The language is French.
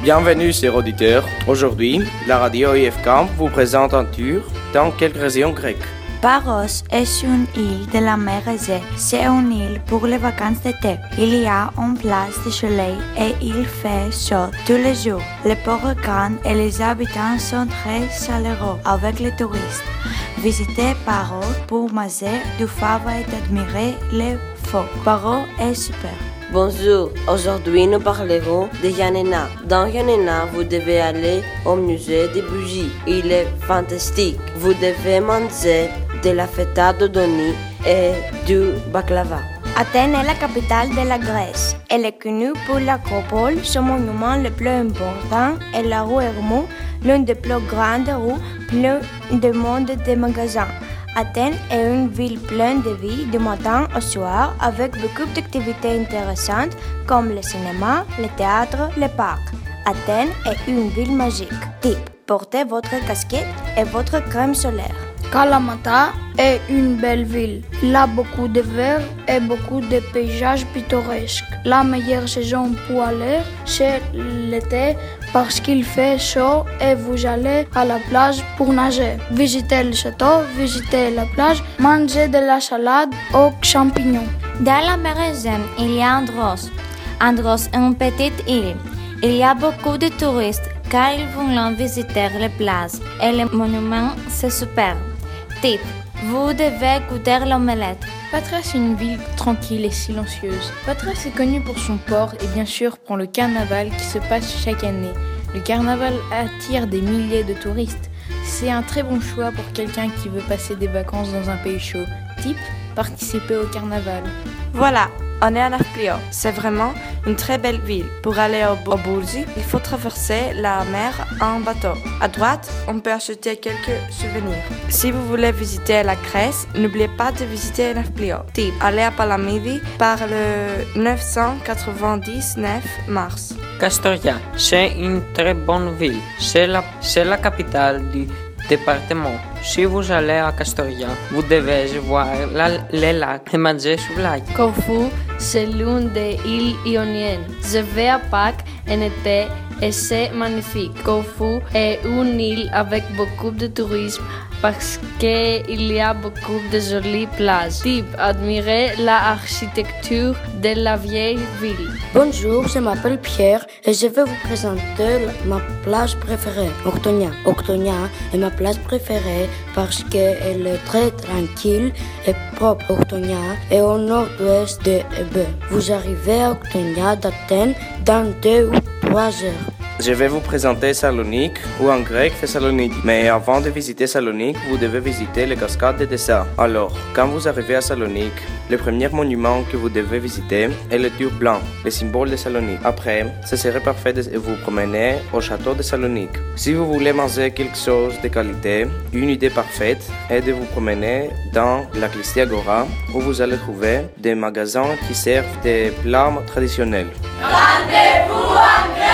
Bienvenue, chers auditeurs. Aujourd'hui, la radio IFK vous présente un tour dans quelques régions grecques. Paros est une île de la mer Égée. C'est une île pour les vacances d'été. Il y a une place de soleil et il fait chaud tous les jours. Le port est grand et les habitants sont très chaleureux avec les touristes. Visitez Paros pour manger du fava et admirer les faux. Paros est super. Bonjour, aujourd'hui nous parlerons de Yanina. Dans Yanina, vous devez aller au musée des bougies. Il est fantastique. Vous devez manger de la feta d'Odoni et du baklava. Athènes est la capitale de la Grèce. Elle est connue pour l'acropole, son monument le plus important est la rue Hermou, l'une des plus grandes rues, pleine de monde des magasins. Athènes est une ville pleine de vie du matin au soir avec beaucoup d'activités intéressantes comme le cinéma, le théâtre, les parcs. Athènes est une ville magique. Type, portez votre casquette et votre crème solaire. Kalamata est une belle ville. Il a beaucoup de verre et beaucoup de paysages pittoresques. La meilleure saison pour aller, c'est l'été parce qu'il fait chaud et vous allez à la plage pour nager. Visitez le château, visitez la plage, mangez de la salade aux champignons. Dans la mer il y a Andros. Andros est une petite île. Il y a beaucoup de touristes car ils vont visiter les places et les monuments, c'est super. Tip, vous devez goûter l'omelette. Patras est une ville tranquille et silencieuse. Patras est connue pour son port et bien sûr pour le carnaval qui se passe chaque année. Le carnaval attire des milliers de touristes. C'est un très bon choix pour quelqu'un qui veut passer des vacances dans un pays chaud. Type, participer au carnaval. Voilà, on est à Nafplio. C'est vraiment une très belle ville. Pour aller au, au Bourgi, il faut traverser la mer en bateau. À droite, on peut acheter quelques souvenirs. Si vous voulez visiter la Grèce, n'oubliez pas de visiter Nafplio. Type, aller à Palamidi par le 999 mars. Castoria, c'est une très bonne ville. C'est la, c'est la capitale du département. Si vous allez à Castoria, vous devez voir la, les lacs et manger lac. Corfou, c'est l'une des îles ioniennes. Je vais à Pâques en été et c'est magnifique. Corfou est une île avec beaucoup de tourisme parce qu'il y a beaucoup de jolies plages. Type, admirer l'architecture de la vieille ville. Bonjour, je m'appelle Pierre et je vais vous présenter ma plage préférée, Octonia. Octonia est ma plage préférée parce qu'elle est très tranquille et propre. Octonia est au nord-ouest de Ebe. Vous arrivez à Octonia d'Athènes dans deux ou trois heures. Je vais vous présenter Salonique ou en grec Thessalonique. Mais avant de visiter Salonique, vous devez visiter les cascades de Dessa. Alors, quand vous arrivez à Salonique, le premier monument que vous devez visiter est le tour blanc, le symbole de Salonique. Après, ce serait parfait de vous promener au château de Salonique. Si vous voulez manger quelque chose de qualité, une idée parfaite est de vous promener dans la Clistia Agora où vous allez trouver des magasins qui servent des plats traditionnels. Rendez-vous